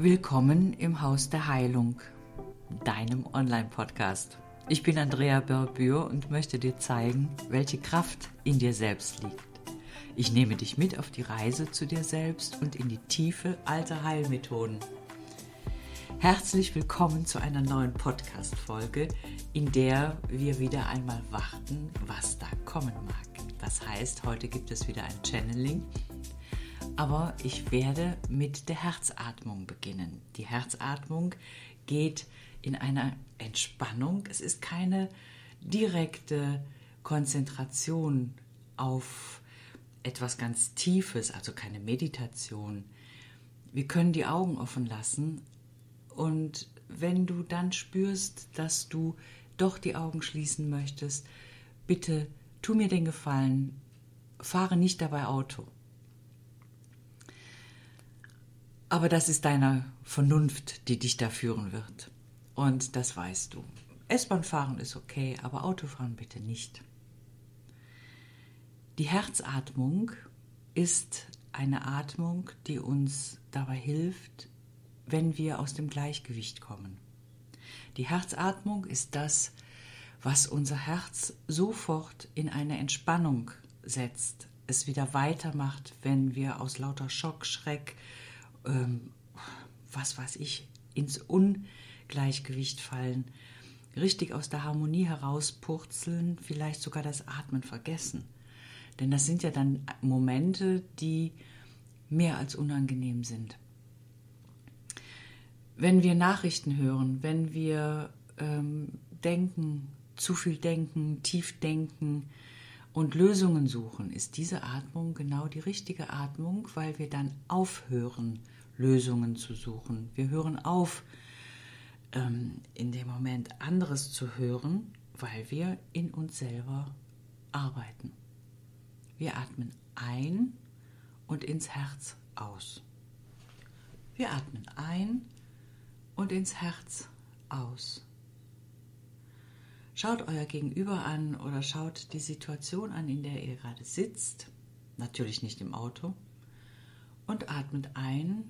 Willkommen im Haus der Heilung, deinem Online-Podcast. Ich bin Andrea Börbür und möchte dir zeigen, welche Kraft in dir selbst liegt. Ich nehme dich mit auf die Reise zu dir selbst und in die Tiefe alter Heilmethoden. Herzlich willkommen zu einer neuen Podcast-Folge, in der wir wieder einmal warten, was da kommen mag. Das heißt, heute gibt es wieder ein Channeling aber ich werde mit der Herzatmung beginnen. Die Herzatmung geht in einer Entspannung. Es ist keine direkte Konzentration auf etwas ganz Tiefes, also keine Meditation. Wir können die Augen offen lassen und wenn du dann spürst, dass du doch die Augen schließen möchtest, bitte tu mir den Gefallen, fahre nicht dabei Auto. Aber das ist deine Vernunft, die dich da führen wird. Und das weißt du. S-Bahn fahren ist okay, aber Autofahren bitte nicht. Die Herzatmung ist eine Atmung, die uns dabei hilft, wenn wir aus dem Gleichgewicht kommen. Die Herzatmung ist das, was unser Herz sofort in eine Entspannung setzt, es wieder weitermacht, wenn wir aus lauter Schock, Schreck, ähm, was weiß ich, ins Ungleichgewicht fallen, richtig aus der Harmonie herauspurzeln, vielleicht sogar das Atmen vergessen. Denn das sind ja dann Momente, die mehr als unangenehm sind. Wenn wir Nachrichten hören, wenn wir ähm, denken, zu viel denken, tief denken und Lösungen suchen, ist diese Atmung genau die richtige Atmung, weil wir dann aufhören, Lösungen zu suchen. Wir hören auf, ähm, in dem Moment anderes zu hören, weil wir in uns selber arbeiten. Wir atmen ein und ins Herz aus. Wir atmen ein und ins Herz aus. Schaut euer Gegenüber an oder schaut die Situation an, in der ihr gerade sitzt, natürlich nicht im Auto, und atmet ein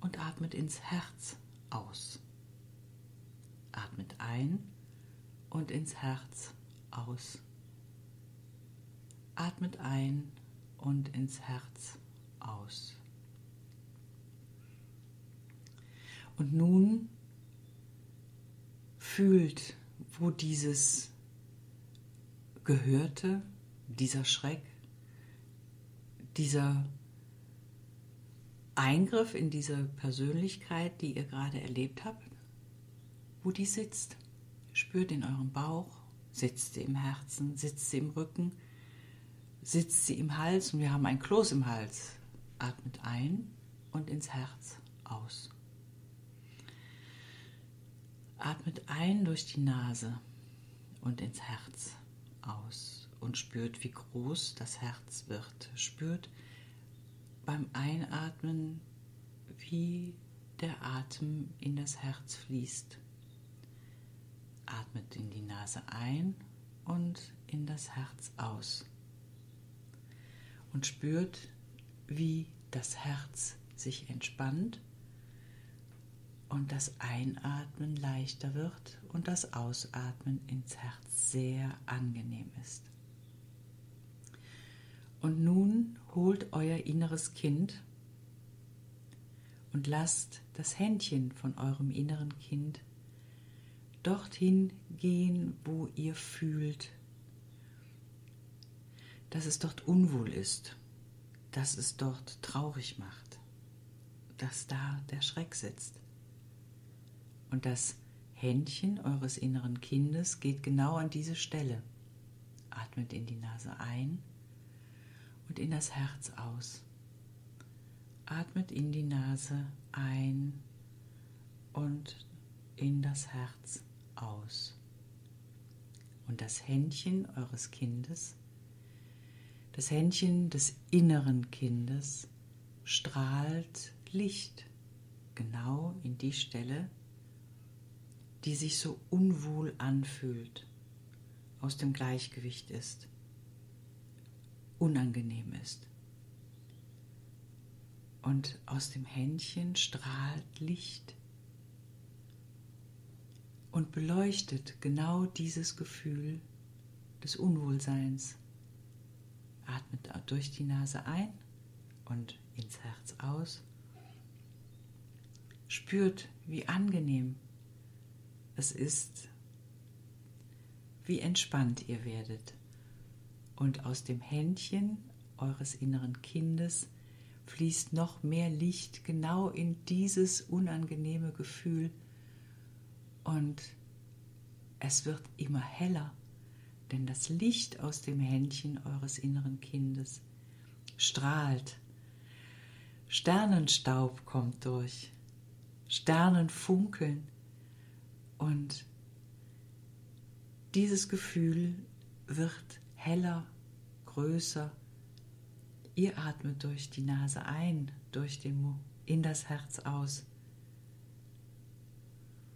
und atmet ins Herz aus. Atmet ein und ins Herz aus. Atmet ein und ins Herz aus. Und nun fühlt, wo dieses Gehörte, dieser Schreck, dieser Eingriff in diese Persönlichkeit, die ihr gerade erlebt habt, wo die sitzt. Spürt in eurem Bauch, sitzt sie im Herzen, sitzt sie im Rücken, sitzt sie im Hals und wir haben ein Kloß im Hals. Atmet ein und ins Herz aus. Atmet ein durch die Nase und ins Herz aus und spürt, wie groß das Herz wird. Spürt, beim Einatmen, wie der Atem in das Herz fließt. Atmet in die Nase ein und in das Herz aus. Und spürt, wie das Herz sich entspannt und das Einatmen leichter wird und das Ausatmen ins Herz sehr angenehm ist. Und nun holt euer inneres Kind und lasst das Händchen von eurem inneren Kind dorthin gehen, wo ihr fühlt, dass es dort unwohl ist, dass es dort traurig macht, dass da der Schreck sitzt. Und das Händchen eures inneren Kindes geht genau an diese Stelle. Atmet in die Nase ein und in das Herz aus. Atmet in die Nase ein und in das Herz aus. Und das Händchen eures Kindes, das Händchen des inneren Kindes strahlt Licht genau in die Stelle, die sich so unwohl anfühlt, aus dem Gleichgewicht ist unangenehm ist. Und aus dem Händchen strahlt Licht und beleuchtet genau dieses Gefühl des Unwohlseins. Atmet durch die Nase ein und ins Herz aus. Spürt, wie angenehm es ist, wie entspannt ihr werdet. Und aus dem Händchen eures inneren Kindes fließt noch mehr Licht genau in dieses unangenehme Gefühl und es wird immer heller, denn das Licht aus dem Händchen eures inneren Kindes strahlt. Sternenstaub kommt durch, Sternen funkeln und dieses Gefühl wird heller, größer. Ihr atmet durch die Nase ein, durch den Mund, in das Herz aus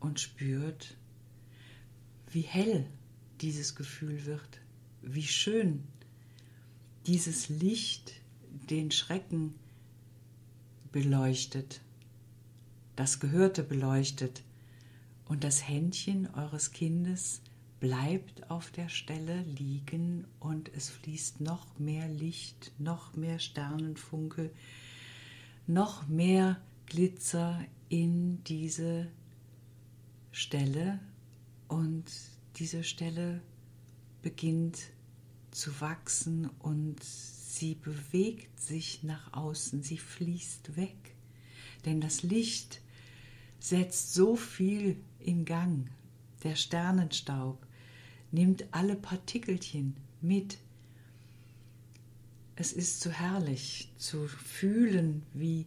und spürt, wie hell dieses Gefühl wird, wie schön dieses Licht den Schrecken beleuchtet, das Gehörte beleuchtet und das Händchen eures Kindes bleibt auf der Stelle liegen und es fließt noch mehr Licht, noch mehr Sternenfunke, noch mehr Glitzer in diese Stelle und diese Stelle beginnt zu wachsen und sie bewegt sich nach außen, sie fließt weg. Denn das Licht setzt so viel in Gang. Der Sternenstaub nimmt alle Partikelchen mit. Es ist so herrlich zu fühlen, wie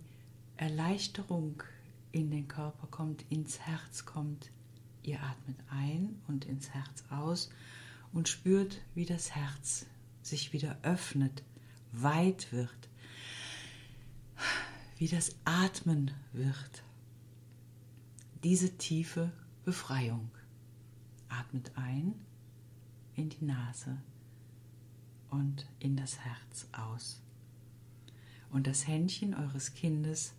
Erleichterung in den Körper kommt, ins Herz kommt, Ihr atmet ein und ins Herz aus und spürt, wie das Herz sich wieder öffnet, weit wird, wie das Atmen wird. Diese tiefe Befreiung. Atmet ein in die Nase und in das Herz aus. Und das Händchen eures Kindes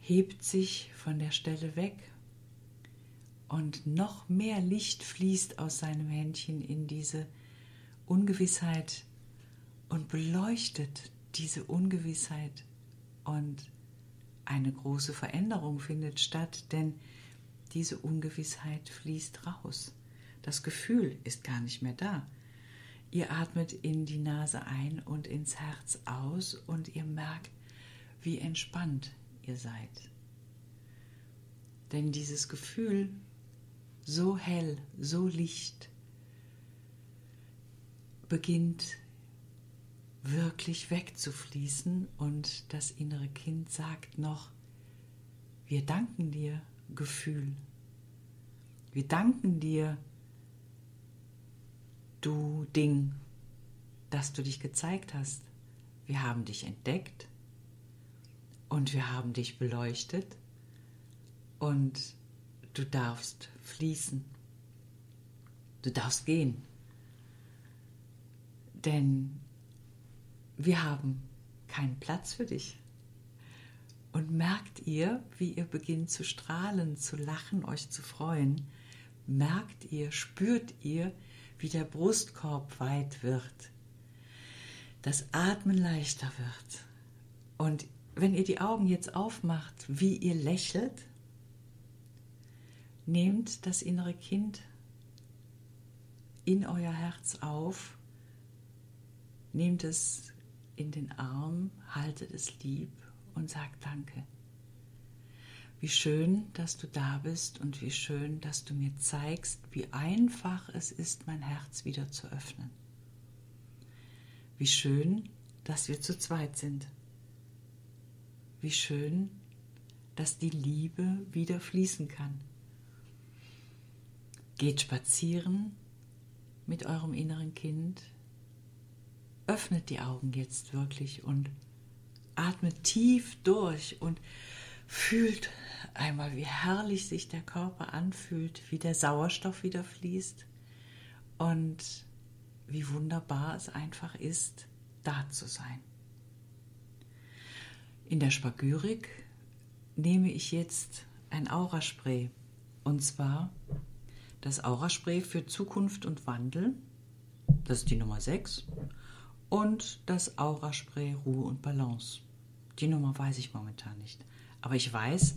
hebt sich von der Stelle weg und noch mehr Licht fließt aus seinem Händchen in diese Ungewissheit und beleuchtet diese Ungewissheit und eine große Veränderung findet statt, denn diese Ungewissheit fließt raus. Das Gefühl ist gar nicht mehr da. Ihr atmet in die Nase ein und ins Herz aus und ihr merkt, wie entspannt ihr seid. Denn dieses Gefühl so hell, so licht, beginnt wirklich wegzufließen und das innere Kind sagt noch, wir danken dir, Gefühl. Wir danken dir, du Ding, dass du dich gezeigt hast. Wir haben dich entdeckt und wir haben dich beleuchtet und Du darfst fließen. Du darfst gehen. Denn wir haben keinen Platz für dich. Und merkt ihr, wie ihr beginnt zu strahlen, zu lachen, euch zu freuen? Merkt ihr, spürt ihr, wie der Brustkorb weit wird, das Atmen leichter wird. Und wenn ihr die Augen jetzt aufmacht, wie ihr lächelt, Nehmt das innere Kind in euer Herz auf, nehmt es in den Arm, haltet es lieb und sagt Danke. Wie schön, dass du da bist und wie schön, dass du mir zeigst, wie einfach es ist, mein Herz wieder zu öffnen. Wie schön, dass wir zu zweit sind. Wie schön, dass die Liebe wieder fließen kann. Geht spazieren mit eurem inneren Kind. Öffnet die Augen jetzt wirklich und atmet tief durch und fühlt einmal, wie herrlich sich der Körper anfühlt, wie der Sauerstoff wieder fließt und wie wunderbar es einfach ist, da zu sein. In der Spagyrik nehme ich jetzt ein Auraspray. Und zwar das Auraspray für Zukunft und Wandel. Das ist die Nummer 6. Und das Auraspray Ruhe und Balance. Die Nummer weiß ich momentan nicht. Aber ich weiß,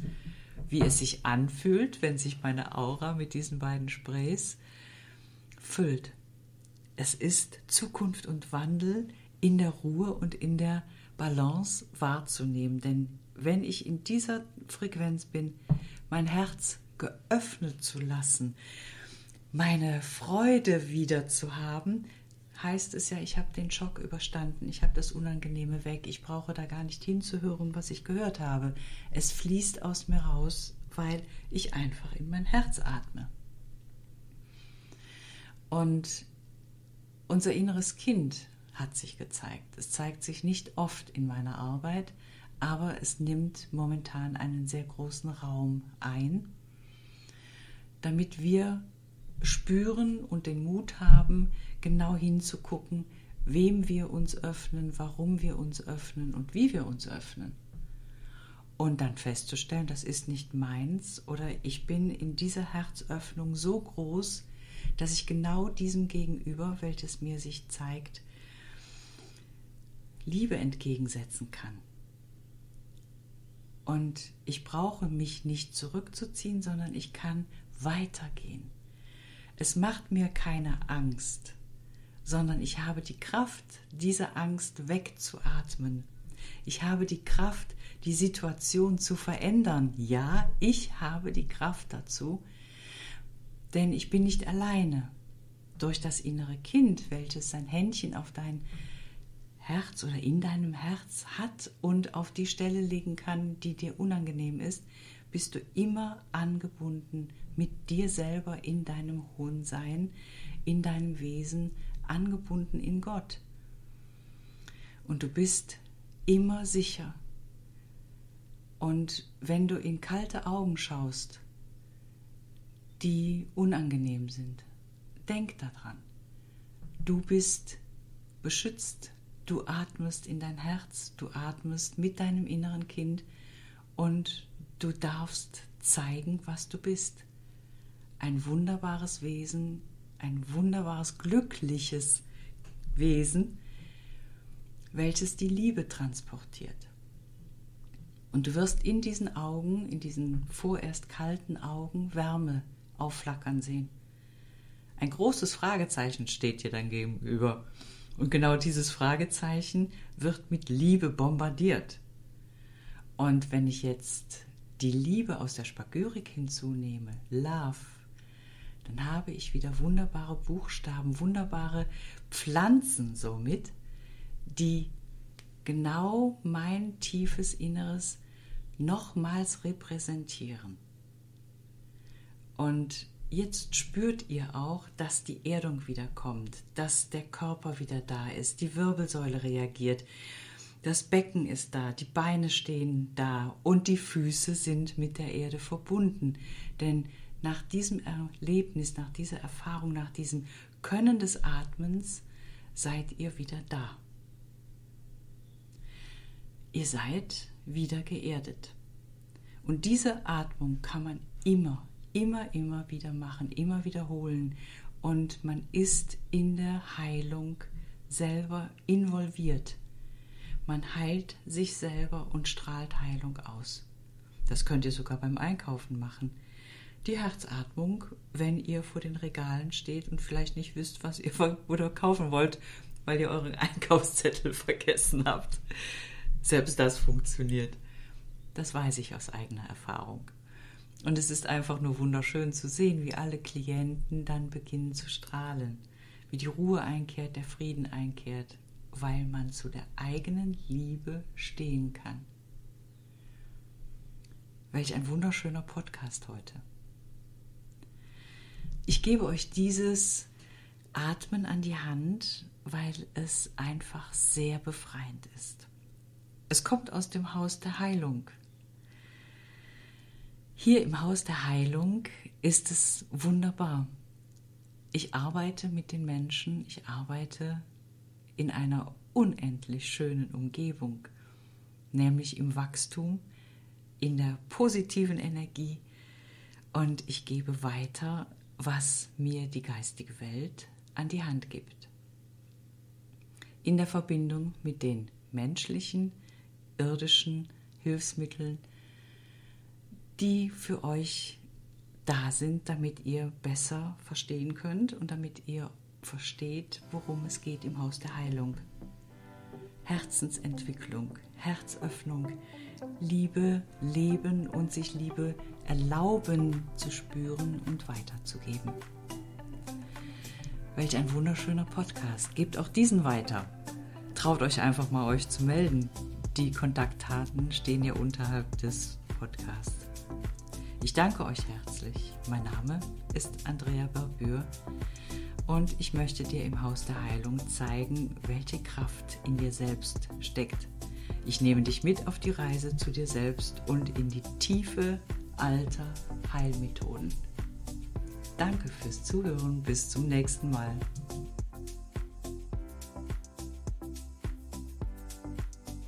wie es sich anfühlt, wenn sich meine Aura mit diesen beiden Sprays füllt. Es ist Zukunft und Wandel in der Ruhe und in der Balance wahrzunehmen. Denn wenn ich in dieser Frequenz bin, mein Herz geöffnet zu lassen, meine Freude wieder zu haben, heißt es ja, ich habe den Schock überstanden, ich habe das Unangenehme weg, ich brauche da gar nicht hinzuhören, was ich gehört habe. Es fließt aus mir raus, weil ich einfach in mein Herz atme. Und unser inneres Kind hat sich gezeigt. Es zeigt sich nicht oft in meiner Arbeit, aber es nimmt momentan einen sehr großen Raum ein, damit wir spüren und den Mut haben, genau hinzugucken, wem wir uns öffnen, warum wir uns öffnen und wie wir uns öffnen. Und dann festzustellen, das ist nicht meins oder ich bin in dieser Herzöffnung so groß, dass ich genau diesem Gegenüber, welches mir sich zeigt, Liebe entgegensetzen kann. Und ich brauche mich nicht zurückzuziehen, sondern ich kann weitergehen. Es macht mir keine Angst, sondern ich habe die Kraft, diese Angst wegzuatmen. Ich habe die Kraft, die Situation zu verändern. Ja, ich habe die Kraft dazu, denn ich bin nicht alleine. Durch das innere Kind, welches sein Händchen auf dein Herz oder in deinem Herz hat und auf die Stelle legen kann, die dir unangenehm ist, bist du immer angebunden mit dir selber in deinem hohen Sein, in deinem Wesen, angebunden in Gott. Und du bist immer sicher. Und wenn du in kalte Augen schaust, die unangenehm sind, denk daran. Du bist beschützt, du atmest in dein Herz, du atmest mit deinem inneren Kind und du darfst zeigen, was du bist ein wunderbares Wesen, ein wunderbares, glückliches Wesen, welches die Liebe transportiert. Und du wirst in diesen Augen, in diesen vorerst kalten Augen Wärme aufflackern sehen. Ein großes Fragezeichen steht dir dann gegenüber. Und genau dieses Fragezeichen wird mit Liebe bombardiert. Und wenn ich jetzt die Liebe aus der Spagyrik hinzunehme, Love, dann habe ich wieder wunderbare Buchstaben, wunderbare Pflanzen somit, die genau mein tiefes Inneres nochmals repräsentieren. Und jetzt spürt ihr auch, dass die Erdung wieder kommt, dass der Körper wieder da ist, die Wirbelsäule reagiert, das Becken ist da, die Beine stehen da und die Füße sind mit der Erde verbunden. Denn nach diesem Erlebnis, nach dieser Erfahrung, nach diesem Können des Atmens seid ihr wieder da. Ihr seid wieder geerdet. Und diese Atmung kann man immer, immer, immer wieder machen, immer wiederholen. Und man ist in der Heilung selber involviert. Man heilt sich selber und strahlt Heilung aus. Das könnt ihr sogar beim Einkaufen machen die Herzatmung, wenn ihr vor den Regalen steht und vielleicht nicht wisst, was ihr oder kaufen wollt, weil ihr euren Einkaufszettel vergessen habt. Selbst das funktioniert. Das weiß ich aus eigener Erfahrung. Und es ist einfach nur wunderschön zu sehen, wie alle Klienten dann beginnen zu strahlen, wie die Ruhe einkehrt, der Frieden einkehrt, weil man zu der eigenen Liebe stehen kann. Welch ein wunderschöner Podcast heute. Ich gebe euch dieses Atmen an die Hand, weil es einfach sehr befreiend ist. Es kommt aus dem Haus der Heilung. Hier im Haus der Heilung ist es wunderbar. Ich arbeite mit den Menschen, ich arbeite in einer unendlich schönen Umgebung. nämlich im Wachstum, in der positiven Energie und ich gebe weiter, was mir die geistige Welt an die Hand gibt. In der Verbindung mit den menschlichen, irdischen Hilfsmitteln, die für euch da sind, damit ihr besser verstehen könnt und damit ihr versteht, worum es geht im Haus der Heilung. Herzensentwicklung, Herzöffnung, Liebe leben und sich Liebe erlauben zu spüren und weiterzugeben. Welch ein wunderschöner Podcast. Gebt auch diesen weiter. Traut euch einfach mal euch zu melden. Die Kontaktdaten stehen ja unterhalb des Podcasts. Ich danke euch herzlich. Mein Name ist Andrea Barbür und ich möchte dir im Haus der Heilung zeigen, welche Kraft in dir selbst steckt. Ich nehme dich mit auf die Reise zu dir selbst und in die Tiefe alter Heilmethoden. Danke fürs Zuhören. Bis zum nächsten Mal.